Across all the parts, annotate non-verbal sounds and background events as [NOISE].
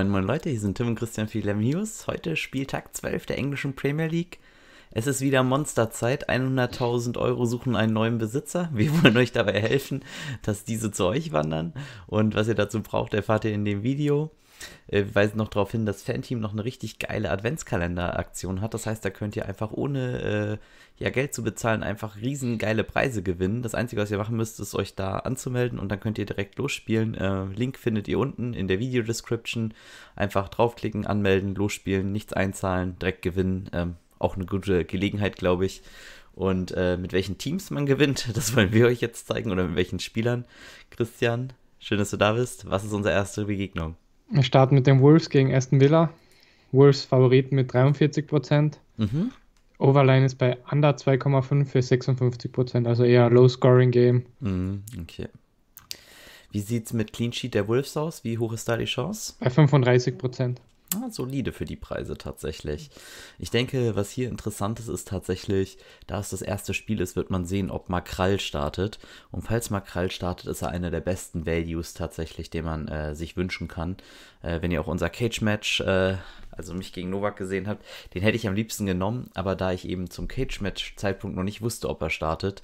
Moin Moin Leute, hier sind Tim und Christian News. Heute Spieltag 12 der englischen Premier League. Es ist wieder Monsterzeit. 100.000 Euro suchen einen neuen Besitzer. Wir [LAUGHS] wollen euch dabei helfen, dass diese zu euch wandern. Und was ihr dazu braucht, erfahrt ihr in dem Video. Äh, wir weisen noch darauf hin, dass Fanteam noch eine richtig geile Adventskalender-Aktion hat. Das heißt, da könnt ihr einfach ohne äh, ja, Geld zu bezahlen einfach riesen geile Preise gewinnen. Das Einzige, was ihr machen müsst, ist euch da anzumelden und dann könnt ihr direkt losspielen. Äh, Link findet ihr unten in der Videodescription. Einfach draufklicken, anmelden, losspielen, nichts einzahlen, direkt gewinnen. Ähm, auch eine gute Gelegenheit, glaube ich. Und äh, mit welchen Teams man gewinnt, [LAUGHS] das wollen wir euch jetzt zeigen oder mit welchen Spielern. Christian, schön, dass du da bist. Was ist unsere erste Begegnung? Wir starten mit den Wolves gegen Aston Villa. Wolves Favoriten mit 43% Mhm. Overline ist bei Under 2,5 für 56% also eher Low-Scoring-Game. Mhm, okay. Wie sieht es mit Clean Sheet der Wolves aus? Wie hoch ist da die Chance? Bei 35 Ah, solide für die Preise tatsächlich. Ich denke, was hier interessant ist, ist tatsächlich, da es das erste Spiel ist, wird man sehen, ob Makrall startet. Und falls Makrall startet, ist er einer der besten Values tatsächlich, den man äh, sich wünschen kann. Äh, wenn ihr auch unser Cage-Match äh, also mich gegen Novak gesehen habt, den hätte ich am liebsten genommen, aber da ich eben zum Cage-Match-Zeitpunkt noch nicht wusste, ob er startet,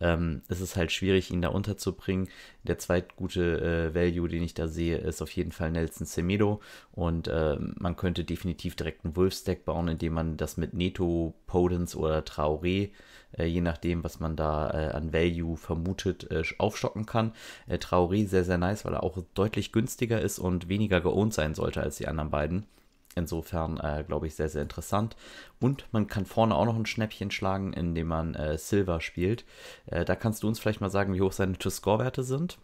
ähm, ist es halt schwierig, ihn da unterzubringen. Der zweitgute äh, Value, den ich da sehe, ist auf jeden Fall Nelson Semedo und äh, man könnte definitiv direkt einen Wolf-Stack bauen, indem man das mit Neto, Podens oder Traoré äh, je nachdem, was man da äh, an Value vermutet, äh, aufstocken kann. Äh, Traoré sehr, sehr nice, weil er auch deutlich günstiger ist und weniger geohnt sein sollte als die anderen beiden. Insofern, äh, glaube ich, sehr, sehr interessant. Und man kann vorne auch noch ein Schnäppchen schlagen, indem man äh, Silver spielt. Äh, da kannst du uns vielleicht mal sagen, wie hoch seine To-Score-Werte sind.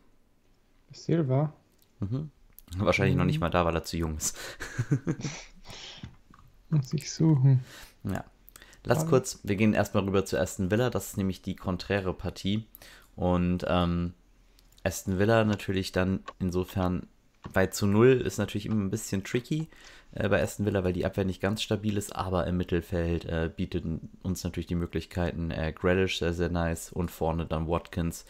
Silver? Mhm. Wahrscheinlich mhm. noch nicht mal da, weil er zu jung ist. [LAUGHS] Muss ich suchen. Ja. Lass Aber. kurz, wir gehen erstmal rüber zu Aston Villa. Das ist nämlich die konträre Partie. Und ähm, Aston Villa natürlich dann insofern bei zu null ist natürlich immer ein bisschen tricky äh, bei Aston Villa, weil die Abwehr nicht ganz stabil ist, aber im Mittelfeld äh, bietet uns natürlich die Möglichkeiten äh, Grealish sehr, sehr nice und vorne dann Watkins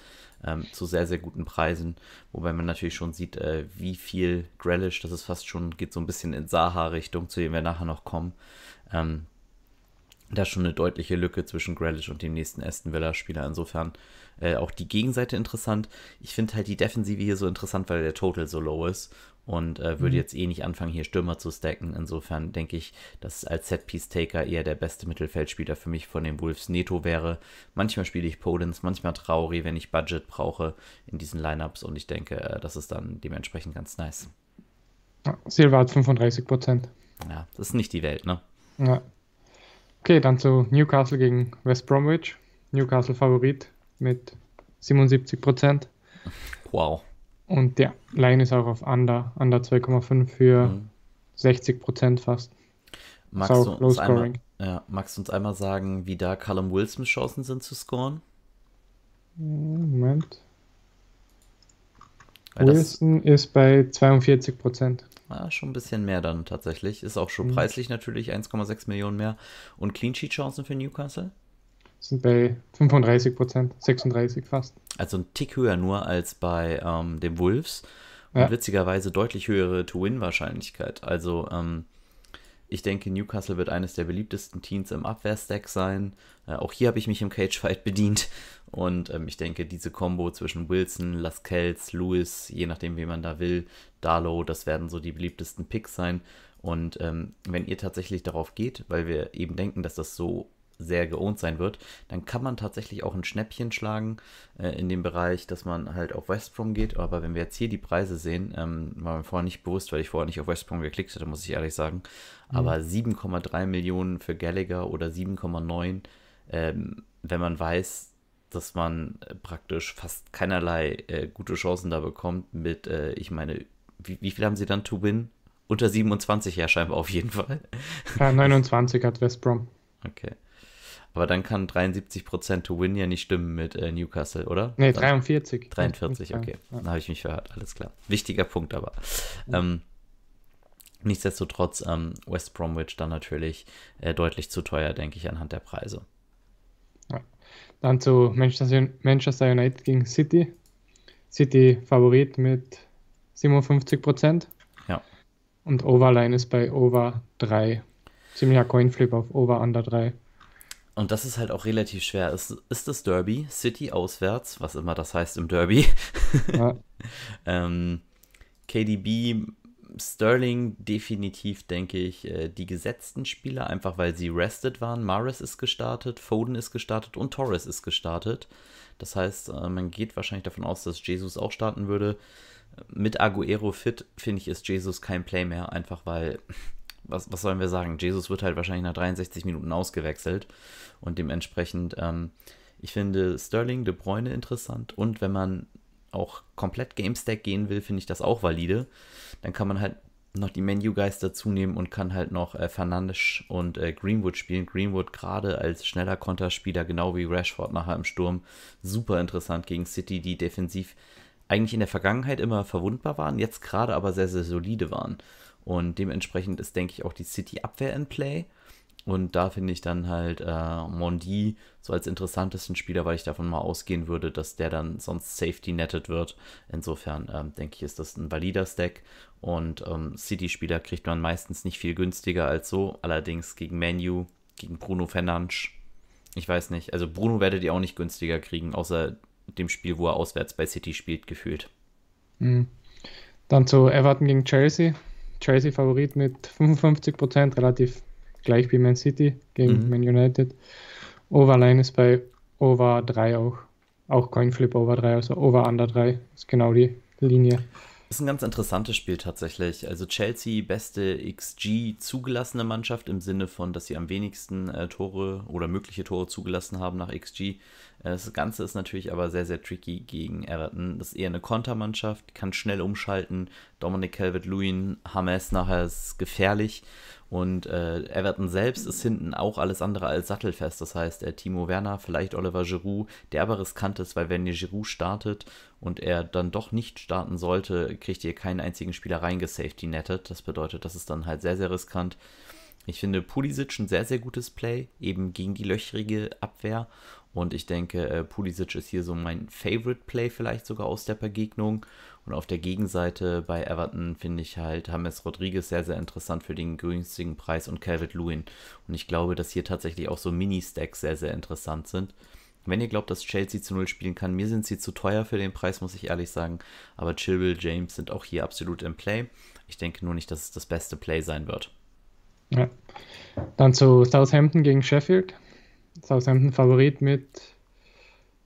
ähm, zu sehr, sehr guten Preisen, wobei man natürlich schon sieht, äh, wie viel Grealish, das ist fast schon, geht so ein bisschen in Saha-Richtung, zu dem wir nachher noch kommen. Ähm, da ist schon eine deutliche Lücke zwischen Grealish und dem nächsten Aston Villa-Spieler. Insofern äh, auch die Gegenseite interessant. Ich finde halt die Defensive hier so interessant, weil der Total so low ist und äh, würde mhm. jetzt eh nicht anfangen, hier Stürmer zu stacken. Insofern denke ich, dass als Set-Piece-Taker eher der beste Mittelfeldspieler für mich von den Wolves Neto wäre. Manchmal spiele ich Podens, manchmal Trauri, wenn ich Budget brauche in diesen Lineups und ich denke, äh, das ist dann dementsprechend ganz nice. Ja, Silva hat 35 Prozent. Ja, das ist nicht die Welt, ne? Ja. Okay, dann zu Newcastle gegen West Bromwich. Newcastle Favorit mit 77 Prozent. Wow. Und der Line ist auch auf Under, Under 2,5 für mhm. 60 Prozent fast. Magst du, uns einmal, ja, magst du uns einmal sagen, wie da Callum Wilsons Chancen sind zu scoren? Moment. Weil Wilson ist bei 42 Prozent. Ja, schon ein bisschen mehr dann tatsächlich. Ist auch schon mhm. preislich natürlich 1,6 Millionen mehr. Und Clean Sheet Chancen für Newcastle? sind bei 35 Prozent, 36 fast. Also ein Tick höher nur als bei ähm, den Wolves und ja. witzigerweise deutlich höhere To-Win-Wahrscheinlichkeit. Also ähm, ich denke, Newcastle wird eines der beliebtesten Teams im Abwehrstack sein. Äh, auch hier habe ich mich im Cage-Fight bedient. Und ähm, ich denke, diese Combo zwischen Wilson, Lascelles, Lewis, je nachdem, wie man da will, Darlow, das werden so die beliebtesten Picks sein. Und ähm, wenn ihr tatsächlich darauf geht, weil wir eben denken, dass das so sehr geohnt sein wird, dann kann man tatsächlich auch ein Schnäppchen schlagen äh, in dem Bereich, dass man halt auf West Brom geht. Aber wenn wir jetzt hier die Preise sehen, ähm, war mir vorher nicht bewusst, weil ich vorher nicht auf West Brom geklickt hatte, muss ich ehrlich sagen. Mhm. Aber 7,3 Millionen für Gallagher oder 7,9, ähm, wenn man weiß, dass man äh, praktisch fast keinerlei äh, gute Chancen da bekommt mit, äh, ich meine, wie, wie viel haben sie dann to win? Unter 27 ja scheinbar auf jeden Fall. Ja, 29 hat West Brom. Okay. Aber dann kann 73% to win ja nicht stimmen mit äh, Newcastle, oder? Nee, 43. 43, okay. Ja. Dann habe ich mich verhört, alles klar. Wichtiger Punkt aber. Ja. Ähm, nichtsdestotrotz, ähm, West Bromwich dann natürlich äh, deutlich zu teuer, denke ich, anhand der Preise. Ja. Dann zu Manchester, Manchester United gegen City. City Favorit mit 57% Ja. Und Overline ist bei Over 3. Ziemlicher Coinflip auf Over Under 3. Und das ist halt auch relativ schwer. Ist, ist das Derby, City auswärts, was immer das heißt im Derby. Ja. [LAUGHS] ähm, KDB, Sterling definitiv, denke ich, äh, die gesetzten Spieler, einfach weil sie rested waren. Maris ist gestartet, Foden ist gestartet und Torres ist gestartet. Das heißt, äh, man geht wahrscheinlich davon aus, dass Jesus auch starten würde. Mit Aguero fit, finde ich, ist Jesus kein Play mehr, einfach weil, was, was sollen wir sagen? Jesus wird halt wahrscheinlich nach 63 Minuten ausgewechselt und dementsprechend, ähm, ich finde Sterling, De Bruyne interessant und wenn man auch komplett GameStack gehen will, finde ich das auch valide. Dann kann man halt noch die Menu-Guys dazu nehmen und kann halt noch äh, Fernandes und äh, Greenwood spielen. Greenwood gerade als schneller Konterspieler, genau wie Rashford nachher im Sturm, super interessant gegen City, die defensiv eigentlich in der Vergangenheit immer verwundbar waren, jetzt gerade aber sehr, sehr solide waren. Und dementsprechend ist, denke ich, auch die City-Abwehr in Play. Und da finde ich dann halt äh, Mondi so als interessantesten Spieler, weil ich davon mal ausgehen würde, dass der dann sonst Safety netted wird. Insofern ähm, denke ich, ist das ein valider Stack. Und ähm, City-Spieler kriegt man meistens nicht viel günstiger als so. Allerdings gegen Menu, gegen Bruno Fernandes. Ich weiß nicht. Also Bruno werdet ihr auch nicht günstiger kriegen, außer dem Spiel, wo er auswärts bei City spielt, gefühlt. Mhm. Dann zu Everton gegen Chelsea. Chelsea Favorit mit 55%, relativ gleich wie Man City gegen mhm. Man United. Overline ist bei Over 3 auch. Auch Coinflip Over 3, also Over Under 3 ist genau die Linie. Ist ein ganz interessantes Spiel tatsächlich. Also Chelsea beste XG zugelassene Mannschaft im Sinne von, dass sie am wenigsten äh, Tore oder mögliche Tore zugelassen haben nach XG. Äh, das Ganze ist natürlich aber sehr, sehr tricky gegen Everton. Das ist eher eine Kontermannschaft, kann schnell umschalten. Dominic Calvert-Lewin, Hames nachher ist gefährlich. Und äh, Everton selbst ist hinten auch alles andere als sattelfest. Das heißt, äh, Timo Werner, vielleicht Oliver Giroud, der aber riskant ist, weil wenn ihr Giroud startet und er dann doch nicht starten sollte, kriegt ihr keinen einzigen Spieler reingesafety nettet. Das bedeutet, das ist dann halt sehr, sehr riskant. Ich finde Pulisic ein sehr, sehr gutes Play, eben gegen die löchrige Abwehr. Und ich denke, äh, Pulisic ist hier so mein Favorite Play vielleicht sogar aus der Begegnung. Und auf der Gegenseite bei Everton finde ich halt James Rodriguez sehr, sehr interessant für den günstigen Preis und Calvert Lewin. Und ich glaube, dass hier tatsächlich auch so Mini-Stacks sehr, sehr interessant sind. Wenn ihr glaubt, dass Chelsea zu Null spielen kann, mir sind sie zu teuer für den Preis, muss ich ehrlich sagen. Aber Chilwell, James sind auch hier absolut im Play. Ich denke nur nicht, dass es das beste Play sein wird. Ja. Dann zu Southampton gegen Sheffield. Southampton Favorit mit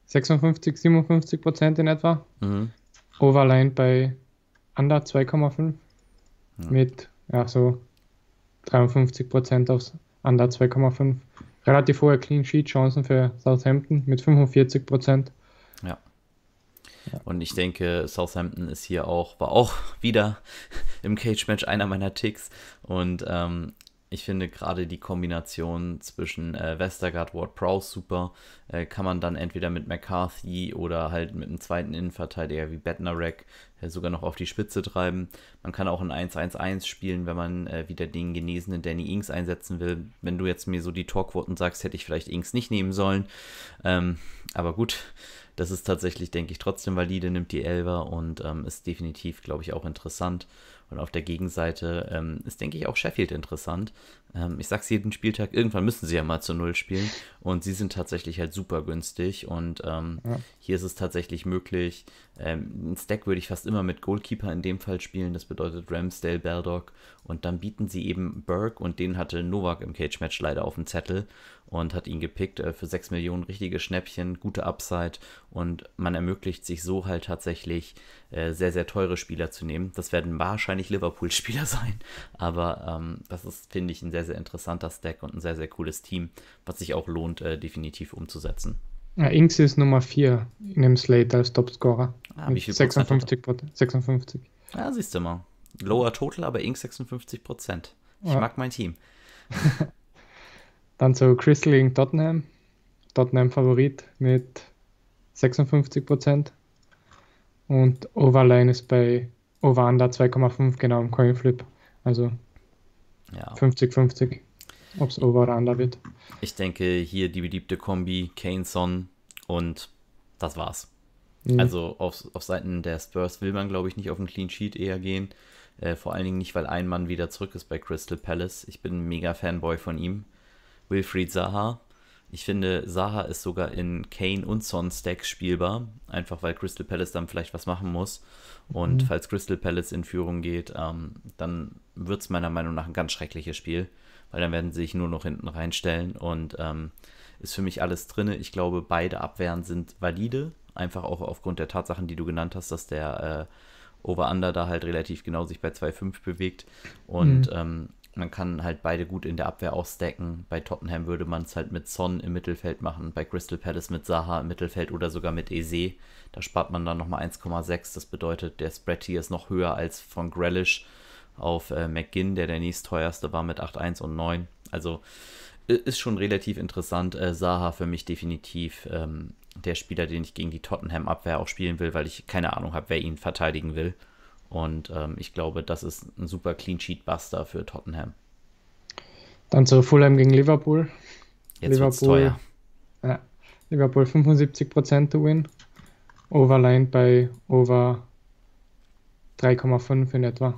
56, 57 Prozent in etwa. Mhm. Overline bei Under 2,5 ja. mit ja, so 53 Prozent aufs Under 2,5. Relativ hohe Clean Sheet Chancen für Southampton mit 45 Prozent. Ja. Und ich denke, Southampton ist hier auch, war auch [LAUGHS] wieder im Cage-Match einer meiner Ticks. Und ähm, ich finde gerade die Kombination zwischen äh, Westergaard, Ward Prowse super. Äh, kann man dann entweder mit McCarthy oder halt mit einem zweiten Innenverteidiger wie Bednarek äh, sogar noch auf die Spitze treiben. Man kann auch ein 1-1-1 spielen, wenn man äh, wieder den genesenen Danny Ings einsetzen will. Wenn du jetzt mir so die Torquoten sagst, hätte ich vielleicht Ings nicht nehmen sollen. Ähm, aber gut, das ist tatsächlich, denke ich, trotzdem valide, nimmt die Elver und ähm, ist definitiv, glaube ich, auch interessant. Und auf der Gegenseite ähm, ist, denke ich, auch Sheffield interessant. Ähm, ich sag's jeden Spieltag, irgendwann müssen sie ja mal zu Null spielen. Und sie sind tatsächlich halt super günstig. Und ähm, ja. hier ist es tatsächlich möglich. Ähm, ein Stack würde ich fast immer mit Goalkeeper in dem Fall spielen. Das bedeutet Ramsdale, Baldock. Und dann bieten sie eben Burke und den hatte Novak im Cage-Match leider auf dem Zettel und hat ihn gepickt äh, für 6 Millionen. Richtige Schnäppchen, gute Upside. Und man ermöglicht sich so halt tatsächlich äh, sehr, sehr teure Spieler zu nehmen. Das werden wahrscheinlich Liverpool-Spieler [LAUGHS] sein. Aber ähm, das ist, finde ich, ein sehr, sehr interessanter Stack und ein sehr, sehr cooles Team, was sich auch lohnt, äh, definitiv umzusetzen. Ja, Inks ist Nummer 4 in dem Slate als Topscorer. Ah, wie viel 56 Prozent? 56. Ja, siehst du mal. Lower Total, aber Inks 56 Prozent. Ich ja. mag mein Team. [LAUGHS] Dann zu Crystal gegen Tottenham. Tottenham Favorit mit 56 Prozent. Und Overline ist bei Over Under 2,5 genau im Coinflip. Also 50-50, ja. ob es Over oder Under wird. Ich denke, hier die beliebte Kombi Kane Son und das war's. Mhm. Also auf, auf Seiten der Spurs will man, glaube ich, nicht auf einen Clean Sheet eher gehen. Äh, vor allen Dingen nicht, weil ein Mann wieder zurück ist bei Crystal Palace. Ich bin ein mega Fanboy von ihm. Wilfried Zaha. Ich finde, Zaha ist sogar in Kane und Son Stacks spielbar. Einfach weil Crystal Palace dann vielleicht was machen muss. Und mhm. falls Crystal Palace in Führung geht, ähm, dann wird es meiner Meinung nach ein ganz schreckliches Spiel. Weil dann werden sie sich nur noch hinten reinstellen und ähm, ist für mich alles drin. Ich glaube, beide Abwehren sind valide. Einfach auch aufgrund der Tatsachen, die du genannt hast, dass der äh, Over-Under da halt relativ genau sich bei 2,5 bewegt. Und mhm. ähm, man kann halt beide gut in der Abwehr auch stacken. Bei Tottenham würde man es halt mit Son im Mittelfeld machen, bei Crystal Palace mit Saha im Mittelfeld oder sogar mit Eze. Da spart man dann nochmal 1,6. Das bedeutet, der Spread hier ist noch höher als von Grealish auf äh, McGinn, der der nächstteuerste war mit 8,1 und 9. Also ist schon relativ interessant. Äh, Saha für mich definitiv ähm, der Spieler, den ich gegen die Tottenham-Abwehr auch spielen will, weil ich keine Ahnung habe, wer ihn verteidigen will. Und ähm, ich glaube, das ist ein super Clean Sheet Buster für Tottenham. Dann zu Fulham gegen Liverpool. Jetzt Liverpool, teuer. Ja, Liverpool 75% to win. Overline bei over 3,5 in etwa.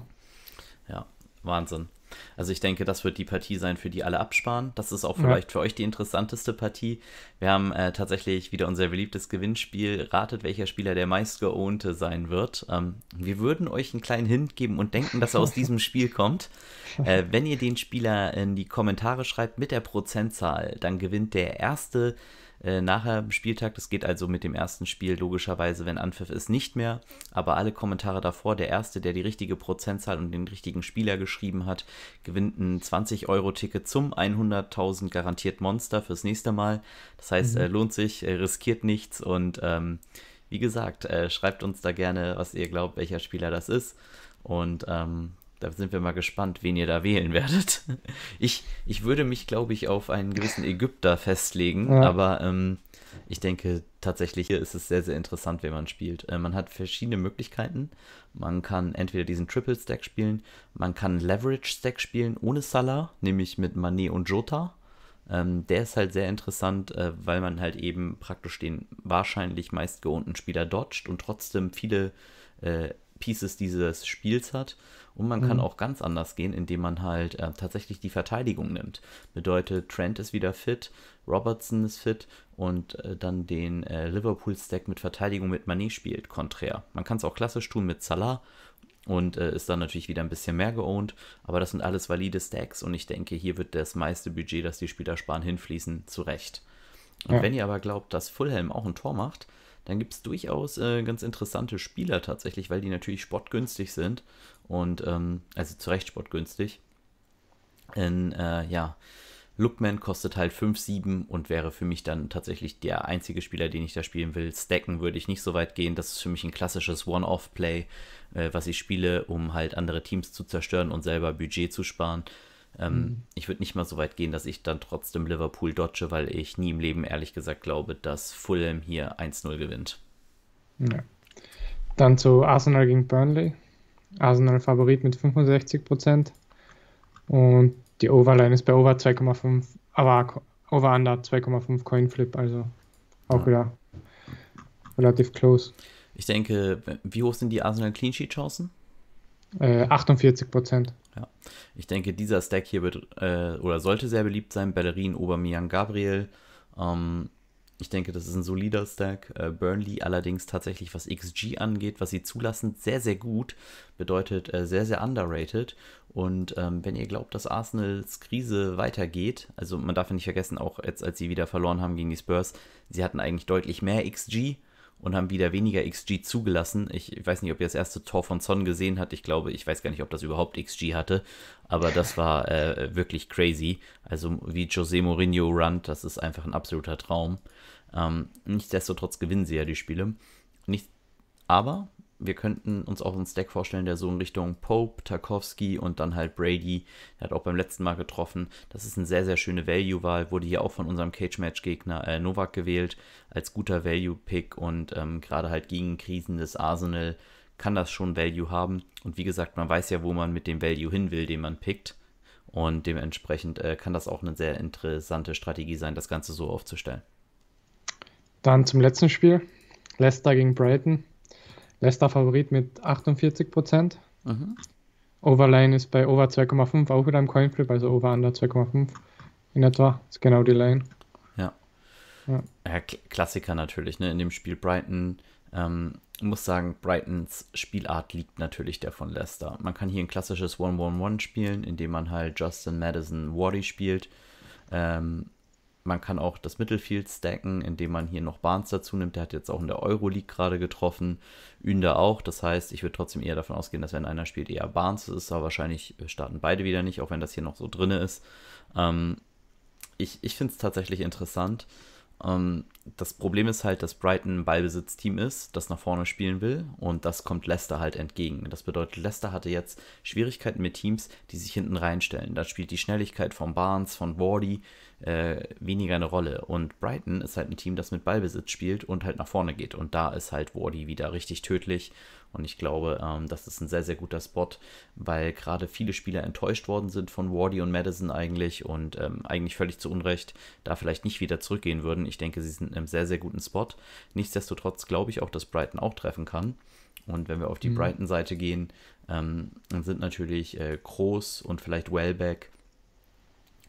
Wahnsinn. Also ich denke, das wird die Partie sein, für die alle absparen. Das ist auch vielleicht ja. für euch die interessanteste Partie. Wir haben äh, tatsächlich wieder unser beliebtes Gewinnspiel. Ratet, welcher Spieler der meistgeohnte sein wird. Ähm, wir würden euch einen kleinen Hint geben und denken, dass er aus diesem [LAUGHS] Spiel kommt. Äh, wenn ihr den Spieler in die Kommentare schreibt mit der Prozentzahl, dann gewinnt der erste äh, nachher im Spieltag. Das geht also mit dem ersten Spiel logischerweise, wenn Anpfiff ist, nicht mehr. Aber alle Kommentare davor, der erste, der die richtige Prozentzahl und den richtigen Spieler geschrieben hat, gewinnt ein 20-Euro-Ticket zum 100.000 garantiert Monster fürs nächste Mal. Das heißt, mhm. äh, lohnt sich, äh, riskiert nichts und ähm, wie gesagt, äh, schreibt uns da gerne, was ihr glaubt, welcher Spieler das ist. Und ähm, da sind wir mal gespannt, wen ihr da wählen werdet. [LAUGHS] Ich, ich würde mich, glaube ich, auf einen gewissen Ägypter festlegen, ja. aber ähm, ich denke tatsächlich, hier ist es sehr, sehr interessant, wenn man spielt. Äh, man hat verschiedene Möglichkeiten. Man kann entweder diesen Triple Stack spielen, man kann Leverage Stack spielen ohne Salah, nämlich mit Manet und Jota. Ähm, der ist halt sehr interessant, äh, weil man halt eben praktisch den wahrscheinlich meistgeohnten Spieler dodgt und trotzdem viele äh, Pieces dieses Spiels hat. Und man mhm. kann auch ganz anders gehen, indem man halt äh, tatsächlich die Verteidigung nimmt. Bedeutet, Trent ist wieder fit, Robertson ist fit und äh, dann den äh, Liverpool-Stack mit Verteidigung mit Mané spielt, konträr. Man kann es auch klassisch tun mit Salah und äh, ist dann natürlich wieder ein bisschen mehr geowned, aber das sind alles valide Stacks und ich denke, hier wird das meiste Budget, das die Spieler sparen, hinfließen, zurecht. Und ja. wenn ihr aber glaubt, dass Fulham auch ein Tor macht, dann gibt es durchaus äh, ganz interessante Spieler tatsächlich, weil die natürlich sportgünstig sind und ähm, also zu Recht sportgünstig. In, äh, ja, Lookman kostet halt 5,7 und wäre für mich dann tatsächlich der einzige Spieler, den ich da spielen will. Stacken würde ich nicht so weit gehen. Das ist für mich ein klassisches One-Off-Play, äh, was ich spiele, um halt andere Teams zu zerstören und selber Budget zu sparen. Ähm, mhm. Ich würde nicht mal so weit gehen, dass ich dann trotzdem Liverpool dodge, weil ich nie im Leben ehrlich gesagt glaube, dass Fulham hier 1-0 gewinnt. Ja. Dann zu Arsenal gegen Burnley. Arsenal Favorit mit 65% und die Overline ist bei Over 2,5, aber Over Under 2,5 Coin Flip, also auch ja. wieder relativ close. Ich denke, wie hoch sind die Arsenal Clean Sheet Chancen? Äh, 48% Ja, ich denke, dieser Stack hier wird äh, oder sollte sehr beliebt sein. Bellerin, Aubameyang, Gabriel. Ähm, ich denke, das ist ein solider Stack. Äh, Burnley allerdings tatsächlich, was XG angeht, was sie zulassen, sehr, sehr gut. Bedeutet äh, sehr, sehr underrated. Und ähm, wenn ihr glaubt, dass Arsenals Krise weitergeht, also man darf ja nicht vergessen, auch jetzt, als sie wieder verloren haben gegen die Spurs, sie hatten eigentlich deutlich mehr XG und haben wieder weniger XG zugelassen. Ich, weiß nicht, ob ihr das erste Tor von Son gesehen habt. Ich glaube, ich weiß gar nicht, ob das überhaupt XG hatte, aber das [LAUGHS] war äh, wirklich crazy. Also wie José Mourinho runnt, das ist einfach ein absoluter Traum. Ähm, nichtsdestotrotz gewinnen sie ja die Spiele. Nicht, aber wir könnten uns auch einen Stack vorstellen, der so in Richtung Pope, Tarkovsky und dann halt Brady, der hat auch beim letzten Mal getroffen. Das ist eine sehr, sehr schöne Value-Wahl, wurde hier auch von unserem Cage-Match-Gegner äh, Novak gewählt, als guter Value-Pick und ähm, gerade halt gegen Krisen des Arsenal kann das schon Value haben. Und wie gesagt, man weiß ja, wo man mit dem Value hin will, den man pickt. Und dementsprechend äh, kann das auch eine sehr interessante Strategie sein, das Ganze so aufzustellen. Dann zum letzten Spiel. Leicester gegen Brighton. Leicester Favorit mit 48 Prozent. Mhm. Overline ist bei Over 2,5 auch wieder im Coinflip, also Over Under 2,5 in etwa. Ist genau die Line. Ja. Ja, ja Klassiker natürlich, ne? In dem Spiel Brighton. Ähm, ich muss sagen, Brightons Spielart liegt natürlich der von Leicester. Man kann hier ein klassisches 1-1-1 spielen, indem man halt Justin Madison Wardy spielt. Ähm, man kann auch das Mittelfield stacken, indem man hier noch Barnes dazu nimmt. Der hat jetzt auch in der Euroleague gerade getroffen. Ünder auch. Das heißt, ich würde trotzdem eher davon ausgehen, dass wenn einer spielt, eher Barnes ist. Aber wahrscheinlich starten beide wieder nicht, auch wenn das hier noch so drin ist. Ähm, ich ich finde es tatsächlich interessant. Ähm, das Problem ist halt, dass Brighton ein Ballbesitzteam ist, das nach vorne spielen will und das kommt Leicester halt entgegen. Das bedeutet, Leicester hatte jetzt Schwierigkeiten mit Teams, die sich hinten reinstellen. Da spielt die Schnelligkeit von Barnes, von Wardy äh, weniger eine Rolle. Und Brighton ist halt ein Team, das mit Ballbesitz spielt und halt nach vorne geht. Und da ist halt Wardy wieder richtig tödlich. Und ich glaube, ähm, das ist ein sehr, sehr guter Spot, weil gerade viele Spieler enttäuscht worden sind von Wardy und Madison eigentlich und ähm, eigentlich völlig zu Unrecht da vielleicht nicht wieder zurückgehen würden. Ich denke, sie sind in einem sehr, sehr guten Spot. Nichtsdestotrotz glaube ich auch, dass Brighton auch treffen kann. Und wenn wir auf die mhm. Brighton-Seite gehen, ähm, dann sind natürlich äh, Groß und vielleicht Wellbeck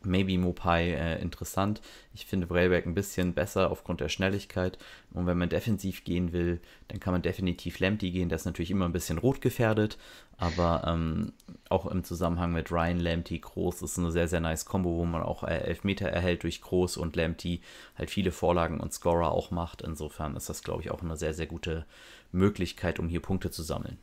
Maybe Mopai äh, interessant. Ich finde Brailback ein bisschen besser aufgrund der Schnelligkeit. Und wenn man defensiv gehen will, dann kann man definitiv Lamptey gehen. Der ist natürlich immer ein bisschen rot gefährdet. Aber ähm, auch im Zusammenhang mit Ryan Lamptey Groß ist eine sehr, sehr nice Combo, wo man auch äh, Elfmeter erhält durch Groß und Lamptey halt viele Vorlagen und Scorer auch macht. Insofern ist das, glaube ich, auch eine sehr, sehr gute Möglichkeit, um hier Punkte zu sammeln.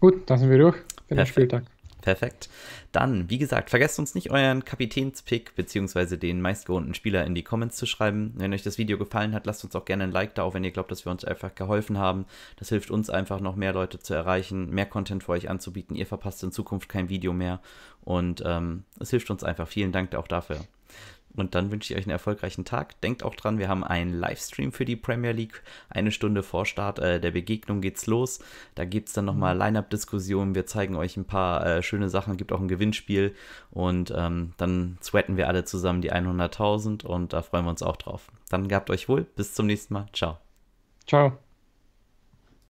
Gut, da sind wir durch für den Spieltag. Perfekt. Dann, wie gesagt, vergesst uns nicht euren Kapitänspick bzw. den meistgewohnten Spieler in die Comments zu schreiben. Wenn euch das Video gefallen hat, lasst uns auch gerne ein Like da, auch wenn ihr glaubt, dass wir uns einfach geholfen haben. Das hilft uns einfach noch mehr Leute zu erreichen, mehr Content für euch anzubieten. Ihr verpasst in Zukunft kein Video mehr und ähm, es hilft uns einfach. Vielen Dank auch dafür. Und dann wünsche ich euch einen erfolgreichen Tag. Denkt auch dran, wir haben einen Livestream für die Premier League. Eine Stunde vor Start äh, der Begegnung geht's los. Da gibt es dann nochmal mhm. Line-Up-Diskussionen. Wir zeigen euch ein paar äh, schöne Sachen. Gibt auch ein Gewinnspiel. Und ähm, dann sweaten wir alle zusammen die 100.000. Und da freuen wir uns auch drauf. Dann gehabt euch wohl. Bis zum nächsten Mal. Ciao. Ciao.